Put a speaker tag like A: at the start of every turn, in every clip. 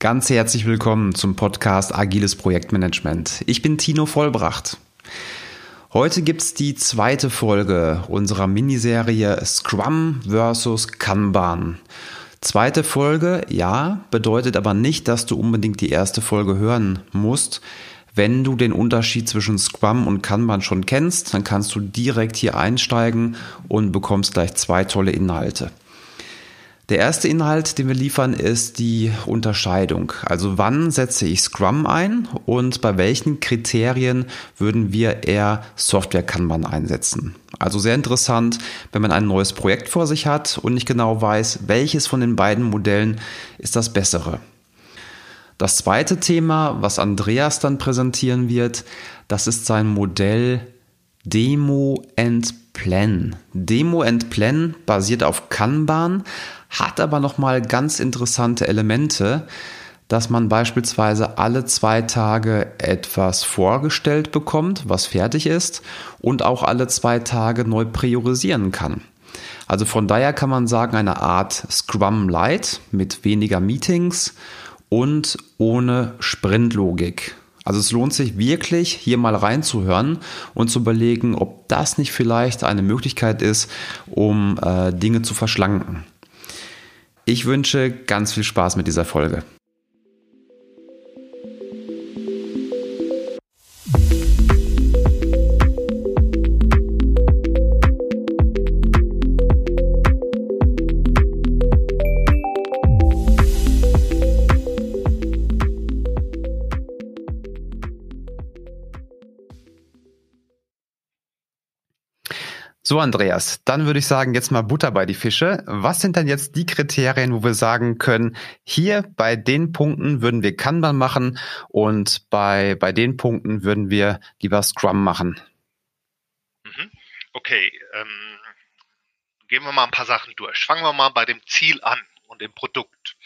A: Ganz herzlich willkommen zum Podcast Agiles Projektmanagement. Ich bin Tino Vollbracht. Heute gibt's die zweite Folge unserer Miniserie Scrum versus Kanban. Zweite Folge, ja, bedeutet aber nicht, dass du unbedingt die erste Folge hören musst. Wenn du den Unterschied zwischen Scrum und Kanban schon kennst, dann kannst du direkt hier einsteigen und bekommst gleich zwei tolle Inhalte. Der erste Inhalt, den wir liefern, ist die Unterscheidung. Also wann setze ich Scrum ein und bei welchen Kriterien würden wir eher Software Kanban einsetzen. Also sehr interessant, wenn man ein neues Projekt vor sich hat und nicht genau weiß, welches von den beiden Modellen ist das bessere. Das zweite Thema, was Andreas dann präsentieren wird, das ist sein Modell Demo and Plan. Demo and Plan basiert auf Kanban, hat aber nochmal ganz interessante Elemente, dass man beispielsweise alle zwei Tage etwas vorgestellt bekommt, was fertig ist und auch alle zwei Tage neu priorisieren kann. Also von daher kann man sagen, eine Art Scrum Light mit weniger Meetings und ohne Sprintlogik. Also es lohnt sich wirklich, hier mal reinzuhören und zu überlegen, ob das nicht vielleicht eine Möglichkeit ist, um äh, Dinge zu verschlanken. Ich wünsche ganz viel Spaß mit dieser Folge. So, Andreas, dann würde ich sagen, jetzt mal Butter bei die Fische. Was sind denn jetzt die Kriterien, wo wir sagen können, hier bei den Punkten würden wir Kanban machen und bei, bei den Punkten würden wir lieber Scrum machen?
B: Mhm. Okay, ähm, gehen wir mal ein paar Sachen durch. Fangen wir mal bei dem Ziel an und dem Produkt.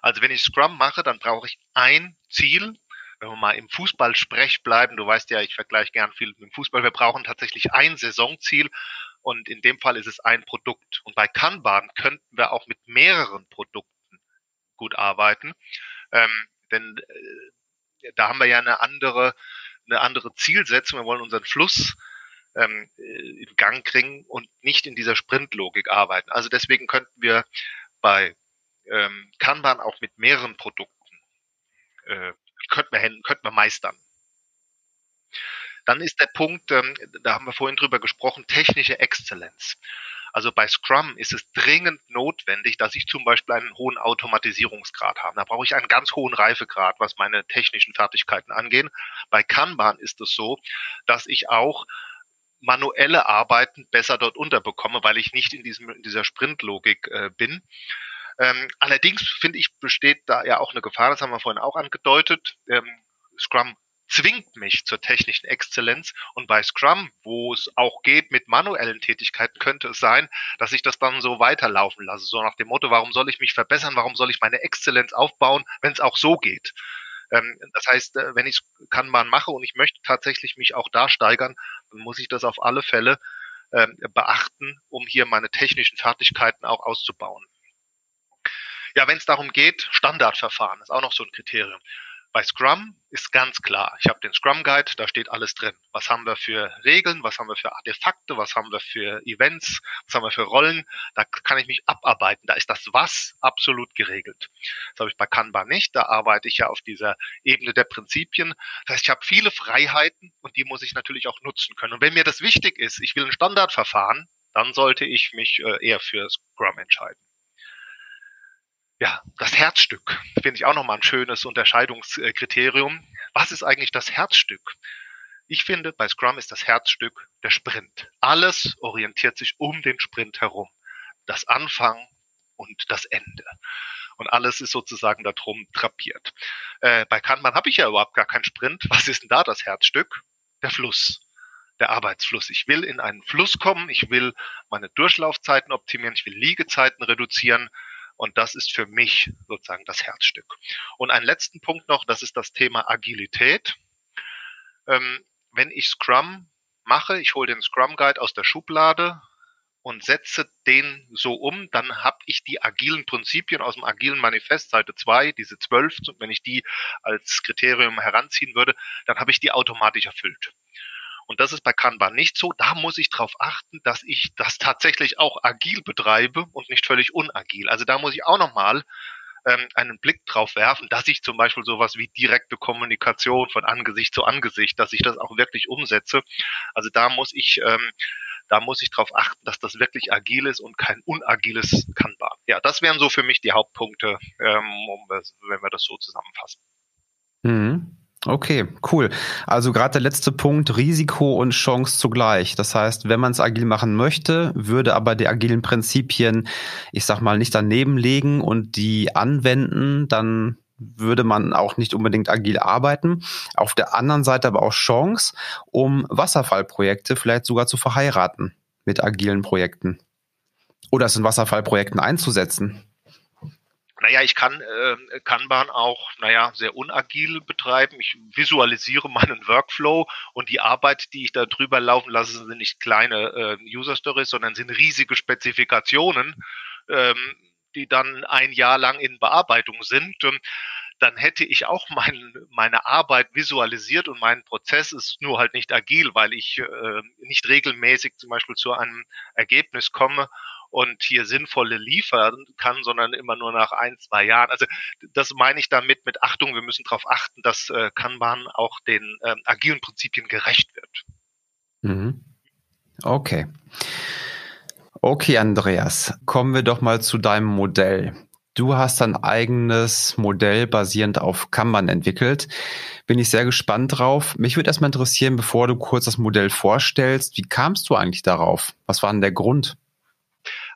B: Also wenn ich Scrum mache, dann brauche ich ein Ziel, wenn wir mal im Fußball-Sprech bleiben, du weißt ja, ich vergleiche gern viel mit dem Fußball, wir brauchen tatsächlich ein Saisonziel und in dem Fall ist es ein Produkt. Und bei Kanban könnten wir auch mit mehreren Produkten gut arbeiten, ähm, denn äh, da haben wir ja eine andere, eine andere Zielsetzung. Wir wollen unseren Fluss ähm, in Gang kriegen und nicht in dieser Sprintlogik arbeiten. Also deswegen könnten wir bei ähm, Kanban auch mit mehreren Produkten äh, könnten wir, könnten wir meistern. Dann ist der Punkt, ähm, da haben wir vorhin drüber gesprochen, technische Exzellenz. Also bei Scrum ist es dringend notwendig, dass ich zum Beispiel einen hohen Automatisierungsgrad habe. Da brauche ich einen ganz hohen Reifegrad, was meine technischen Fertigkeiten angeht. Bei Kanban ist es so, dass ich auch manuelle Arbeiten besser dort unterbekomme, weil ich nicht in, diesem, in dieser Sprintlogik äh, bin. Ähm, allerdings finde ich, besteht da ja auch eine Gefahr, das haben wir vorhin auch angedeutet. Ähm, Scrum zwingt mich zur technischen Exzellenz. Und bei Scrum, wo es auch geht mit manuellen Tätigkeiten, könnte es sein, dass ich das dann so weiterlaufen lasse. So nach dem Motto, warum soll ich mich verbessern? Warum soll ich meine Exzellenz aufbauen, wenn es auch so geht? Ähm, das heißt, äh, wenn ich Kanban mache und ich möchte tatsächlich mich auch da steigern, dann muss ich das auf alle Fälle ähm, beachten, um hier meine technischen Fertigkeiten auch auszubauen. Ja, wenn es darum geht, Standardverfahren ist auch noch so ein Kriterium. Bei Scrum ist ganz klar, ich habe den Scrum Guide, da steht alles drin. Was haben wir für Regeln, was haben wir für Artefakte, was haben wir für Events, was haben wir für Rollen, da kann ich mich abarbeiten. Da ist das Was absolut geregelt. Das habe ich bei Kanban nicht, da arbeite ich ja auf dieser Ebene der Prinzipien. Das heißt, ich habe viele Freiheiten und die muss ich natürlich auch nutzen können. Und wenn mir das wichtig ist, ich will ein Standardverfahren, dann sollte ich mich äh, eher für Scrum entscheiden ja, das Herzstück finde ich auch nochmal ein schönes Unterscheidungskriterium. Was ist eigentlich das Herzstück? Ich finde, bei Scrum ist das Herzstück der Sprint. Alles orientiert sich um den Sprint herum. Das Anfang und das Ende. Und alles ist sozusagen darum drapiert. Äh, bei Kanban habe ich ja überhaupt gar keinen Sprint. Was ist denn da das Herzstück? Der Fluss der Arbeitsfluss. Ich will in einen Fluss kommen, ich will meine Durchlaufzeiten optimieren, ich will Liegezeiten reduzieren, und das ist für mich sozusagen das Herzstück. Und einen letzten Punkt noch, das ist das Thema Agilität. Ähm, wenn ich Scrum mache, ich hole den Scrum Guide aus der Schublade, und setze den so um, dann habe ich die agilen Prinzipien aus dem agilen Manifest, Seite 2, diese 12, wenn ich die als Kriterium heranziehen würde, dann habe ich die automatisch erfüllt. Das ist bei Kanban nicht so. Da muss ich darauf achten, dass ich das tatsächlich auch agil betreibe und nicht völlig unagil. Also da muss ich auch nochmal ähm, einen Blick drauf werfen, dass ich zum Beispiel sowas wie direkte Kommunikation von Angesicht zu Angesicht, dass ich das auch wirklich umsetze. Also da muss ich ähm, da muss ich darauf achten, dass das wirklich agil ist und kein unagiles Kanban. Ja, das wären so für mich die Hauptpunkte, ähm, um, wenn wir das so zusammenfassen.
A: Mhm. Okay, cool. Also gerade der letzte Punkt, Risiko und Chance zugleich. Das heißt, wenn man es agil machen möchte, würde aber die agilen Prinzipien, ich sag mal, nicht daneben legen und die anwenden, dann würde man auch nicht unbedingt agil arbeiten. Auf der anderen Seite aber auch Chance, um Wasserfallprojekte vielleicht sogar zu verheiraten mit agilen Projekten. Oder es in Wasserfallprojekten einzusetzen.
B: Naja, ich kann äh, Kanban auch, naja, sehr unagil betreiben. Ich visualisiere meinen Workflow und die Arbeit, die ich da drüber laufen lasse, sind nicht kleine äh, User Stories, sondern sind riesige Spezifikationen, ähm, die dann ein Jahr lang in Bearbeitung sind. Und dann hätte ich auch mein, meine Arbeit visualisiert und meinen Prozess ist nur halt nicht agil, weil ich äh, nicht regelmäßig zum Beispiel zu einem Ergebnis komme und hier sinnvolle liefern kann, sondern immer nur nach ein, zwei Jahren. Also das meine ich damit mit Achtung, wir müssen darauf achten, dass äh, Kanban auch den äh, agilen Prinzipien gerecht wird.
A: Mhm. Okay. Okay, Andreas, kommen wir doch mal zu deinem Modell. Du hast ein eigenes Modell basierend auf Kanban entwickelt. Bin ich sehr gespannt drauf. Mich würde erstmal interessieren, bevor du kurz das Modell vorstellst, wie kamst du eigentlich darauf? Was war denn der Grund?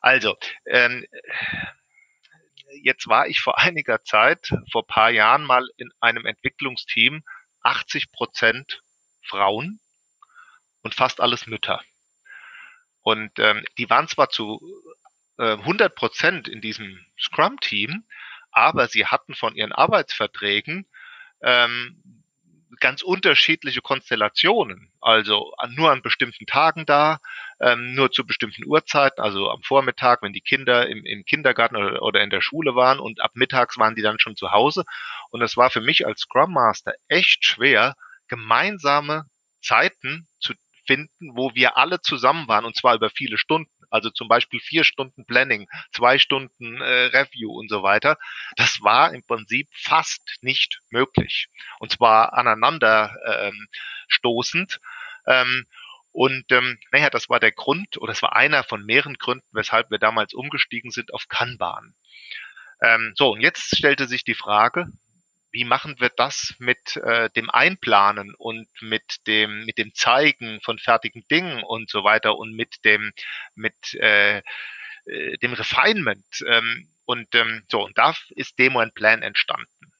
B: Also, ähm, jetzt war ich vor einiger Zeit, vor paar Jahren mal in einem Entwicklungsteam, 80 Prozent Frauen und fast alles Mütter. Und ähm, die waren zwar zu äh, 100 Prozent in diesem Scrum-Team, aber sie hatten von ihren Arbeitsverträgen ähm, ganz unterschiedliche Konstellationen. Also nur an bestimmten Tagen da, ähm, nur zu bestimmten Uhrzeiten, also am Vormittag, wenn die Kinder im, im Kindergarten oder, oder, in der Schule waren und ab mittags waren die dann schon zu Hause. Und es war für mich als Scrum Master echt schwer, gemeinsame Zeiten zu finden, wo wir alle zusammen waren und zwar über viele Stunden. Also zum Beispiel vier Stunden Planning, zwei Stunden äh, Review und so weiter. Das war im Prinzip fast nicht möglich. Und zwar aneinander ähm, stoßend. Ähm, und ähm, naja, das war der Grund, oder es war einer von mehreren Gründen, weshalb wir damals umgestiegen sind auf Kanban. Ähm, so, und jetzt stellte sich die Frage, wie machen wir das mit äh, dem Einplanen und mit dem mit dem Zeigen von fertigen Dingen und so weiter und mit dem mit äh, äh, dem Refinement ähm, und ähm, so und da ist Demo and Plan entstanden.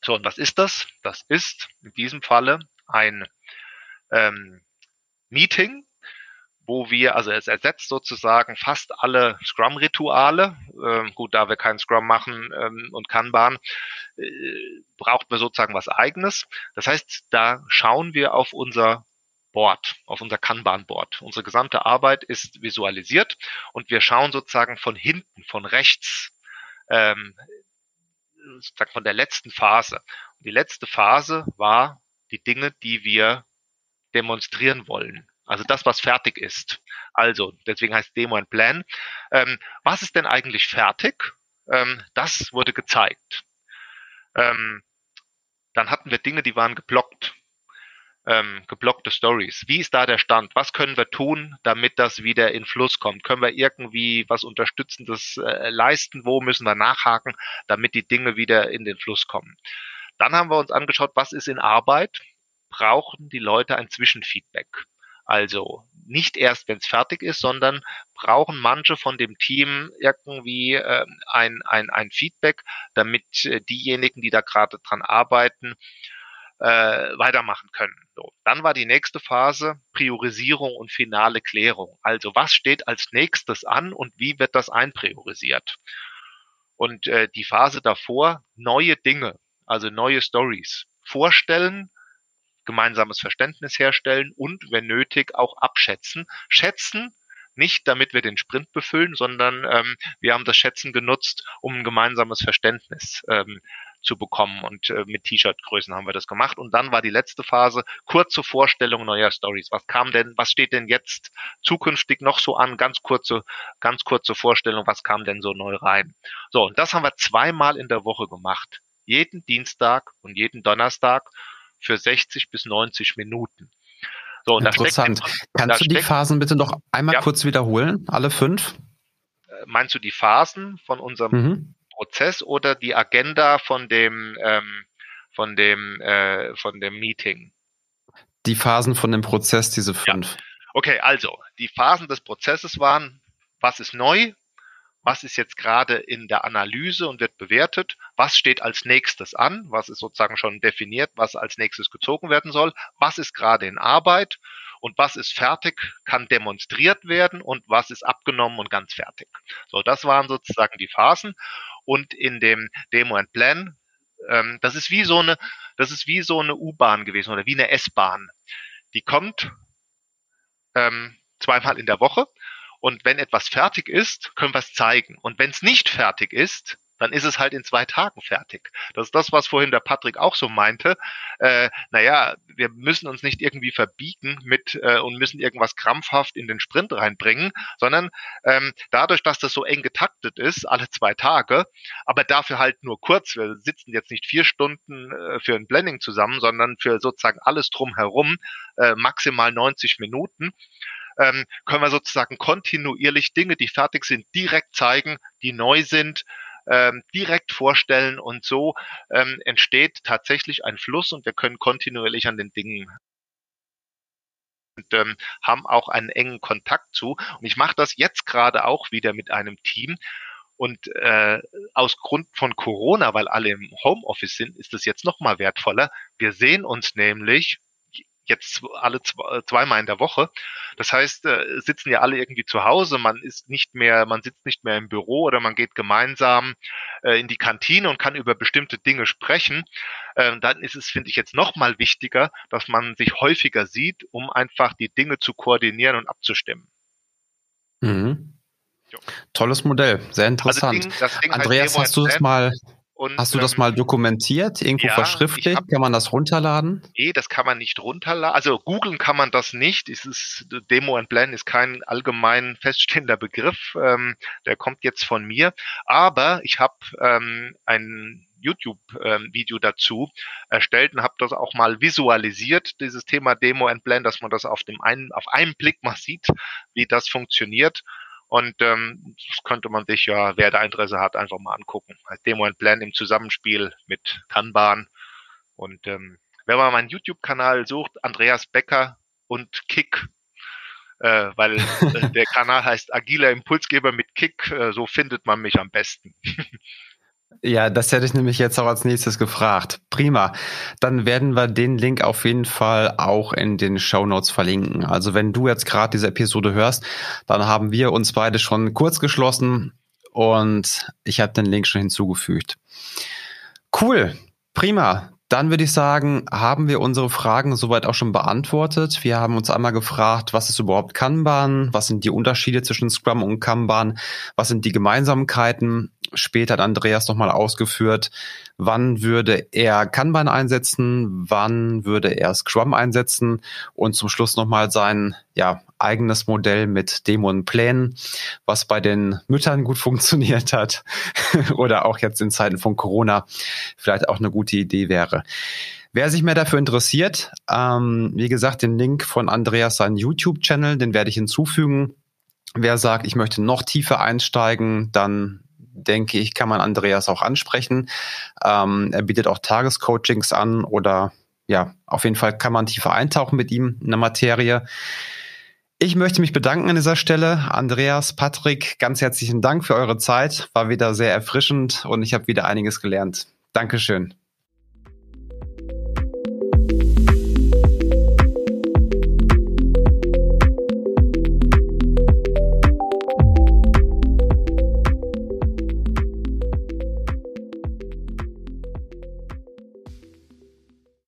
B: So und was ist das? Das ist in diesem Falle ein ähm, Meeting, wo wir, also es ersetzt sozusagen fast alle Scrum-Rituale. Ähm, gut, da wir keinen Scrum machen ähm, und Kanban, äh, braucht man sozusagen was eigenes. Das heißt, da schauen wir auf unser Board, auf unser Kanban-Board. Unsere gesamte Arbeit ist visualisiert und wir schauen sozusagen von hinten, von rechts, ähm, sozusagen von der letzten Phase. Und die letzte Phase war die Dinge, die wir demonstrieren wollen. Also das, was fertig ist. Also, deswegen heißt Demo and Plan. Ähm, was ist denn eigentlich fertig? Ähm, das wurde gezeigt. Ähm, dann hatten wir Dinge, die waren geblockt. Ähm, geblockte Stories. Wie ist da der Stand? Was können wir tun, damit das wieder in Fluss kommt? Können wir irgendwie was Unterstützendes äh, leisten? Wo müssen wir nachhaken, damit die Dinge wieder in den Fluss kommen? Dann haben wir uns angeschaut, was ist in Arbeit? Brauchen die Leute ein Zwischenfeedback? Also nicht erst, wenn es fertig ist, sondern brauchen manche von dem Team irgendwie äh, ein, ein, ein Feedback, damit äh, diejenigen, die da gerade dran arbeiten, äh, weitermachen können. So. Dann war die nächste Phase Priorisierung und finale Klärung. Also was steht als nächstes an und wie wird das einpriorisiert? Und äh, die Phase davor neue Dinge, also neue Stories vorstellen, gemeinsames Verständnis herstellen und, wenn nötig, auch abschätzen. Schätzen nicht damit wir den Sprint befüllen, sondern ähm, wir haben das Schätzen genutzt, um ein gemeinsames Verständnis ähm, zu bekommen. Und äh, mit T-Shirt-Größen haben wir das gemacht. Und dann war die letzte Phase kurze Vorstellung neuer Stories. Was kam denn, was steht denn jetzt zukünftig noch so an? Ganz kurze, ganz kurze Vorstellung, was kam denn so neu rein? So, und das haben wir zweimal in der Woche gemacht. Jeden Dienstag und jeden Donnerstag für 60 bis 90 Minuten.
A: So, und Interessant. Da steckt, Kannst da du die Phasen bitte noch einmal ja. kurz wiederholen? Alle fünf?
B: Äh, meinst du die Phasen von unserem mhm. Prozess oder die Agenda von dem ähm, von dem äh, von dem Meeting?
A: Die Phasen von dem Prozess, diese fünf. Ja.
B: Okay, also die Phasen des Prozesses waren: Was ist neu? Was ist jetzt gerade in der Analyse und wird bewertet? Was steht als nächstes an? Was ist sozusagen schon definiert, was als nächstes gezogen werden soll? Was ist gerade in Arbeit? und was ist fertig, kann demonstriert werden und was ist abgenommen und ganz fertig. So, das waren sozusagen die Phasen und in dem Demo and Plan, ähm, das ist wie so eine, das ist wie so eine U-Bahn gewesen oder wie eine S-Bahn. Die kommt ähm, zweimal in der Woche und wenn etwas fertig ist, können wir es zeigen. Und wenn es nicht fertig ist, dann ist es halt in zwei Tagen fertig. Das ist das, was vorhin der Patrick auch so meinte. Äh, naja, wir müssen uns nicht irgendwie verbiegen mit äh, und müssen irgendwas krampfhaft in den Sprint reinbringen, sondern ähm, dadurch, dass das so eng getaktet ist, alle zwei Tage, aber dafür halt nur kurz. Wir sitzen jetzt nicht vier Stunden äh, für ein Blending zusammen, sondern für sozusagen alles drumherum äh, maximal 90 Minuten ähm, können wir sozusagen kontinuierlich Dinge, die fertig sind, direkt zeigen, die neu sind, ähm, direkt vorstellen und so ähm, entsteht tatsächlich ein Fluss und wir können kontinuierlich an den Dingen und ähm, haben auch einen engen Kontakt zu. Und ich mache das jetzt gerade auch wieder mit einem Team. Und äh, aus Grund von Corona, weil alle im Homeoffice sind, ist es jetzt noch mal wertvoller. Wir sehen uns nämlich jetzt alle zwei, zweimal in der Woche. Das heißt, äh, sitzen ja alle irgendwie zu Hause, man ist nicht mehr, man sitzt nicht mehr im Büro oder man geht gemeinsam äh, in die Kantine und kann über bestimmte Dinge sprechen. Äh, dann ist es, finde ich, jetzt nochmal wichtiger, dass man sich häufiger sieht, um einfach die Dinge zu koordinieren und abzustimmen.
A: Mhm. Tolles Modell, sehr interessant. Also Ding, Ding Andreas, hast du das mal und, Hast du das ähm, mal dokumentiert, irgendwo ja, verschriftlicht? Hab, kann man das runterladen?
B: Nee, das kann man nicht runterladen. Also googeln kann man das nicht. Es ist, Demo and Plan ist kein allgemein feststehender Begriff. Ähm, der kommt jetzt von mir. Aber ich habe ähm, ein YouTube-Video ähm, dazu erstellt und habe das auch mal visualisiert, dieses Thema Demo and Plan, dass man das auf dem einen, auf einen Blick mal sieht, wie das funktioniert. Und ähm, das könnte man sich ja, wer da Interesse hat, einfach mal angucken. Als Demo and Plan im Zusammenspiel mit Kanban. Und ähm, wenn man meinen YouTube-Kanal sucht, Andreas Becker und Kick, äh, weil äh, der Kanal heißt Agiler Impulsgeber mit Kick, äh, so findet man mich am besten.
A: Ja, das hätte ich nämlich jetzt auch als nächstes gefragt. Prima. Dann werden wir den Link auf jeden Fall auch in den Show Notes verlinken. Also wenn du jetzt gerade diese Episode hörst, dann haben wir uns beide schon kurz geschlossen und ich habe den Link schon hinzugefügt. Cool. Prima. Dann würde ich sagen, haben wir unsere Fragen soweit auch schon beantwortet. Wir haben uns einmal gefragt, was ist überhaupt Kanban? Was sind die Unterschiede zwischen Scrum und Kanban? Was sind die Gemeinsamkeiten? Später hat Andreas nochmal ausgeführt, wann würde er Kanban einsetzen, wann würde er Scrum einsetzen und zum Schluss nochmal sein ja, eigenes Modell mit Demo und Plänen, was bei den Müttern gut funktioniert hat oder auch jetzt in Zeiten von Corona vielleicht auch eine gute Idee wäre. Wer sich mehr dafür interessiert, ähm, wie gesagt, den Link von Andreas seinen YouTube-Channel, den werde ich hinzufügen. Wer sagt, ich möchte noch tiefer einsteigen, dann denke ich, kann man Andreas auch ansprechen. Ähm, er bietet auch Tagescoachings an oder ja, auf jeden Fall kann man tiefer eintauchen mit ihm in der Materie. Ich möchte mich bedanken an dieser Stelle. Andreas, Patrick, ganz herzlichen Dank für eure Zeit. War wieder sehr erfrischend und ich habe wieder einiges gelernt. Dankeschön.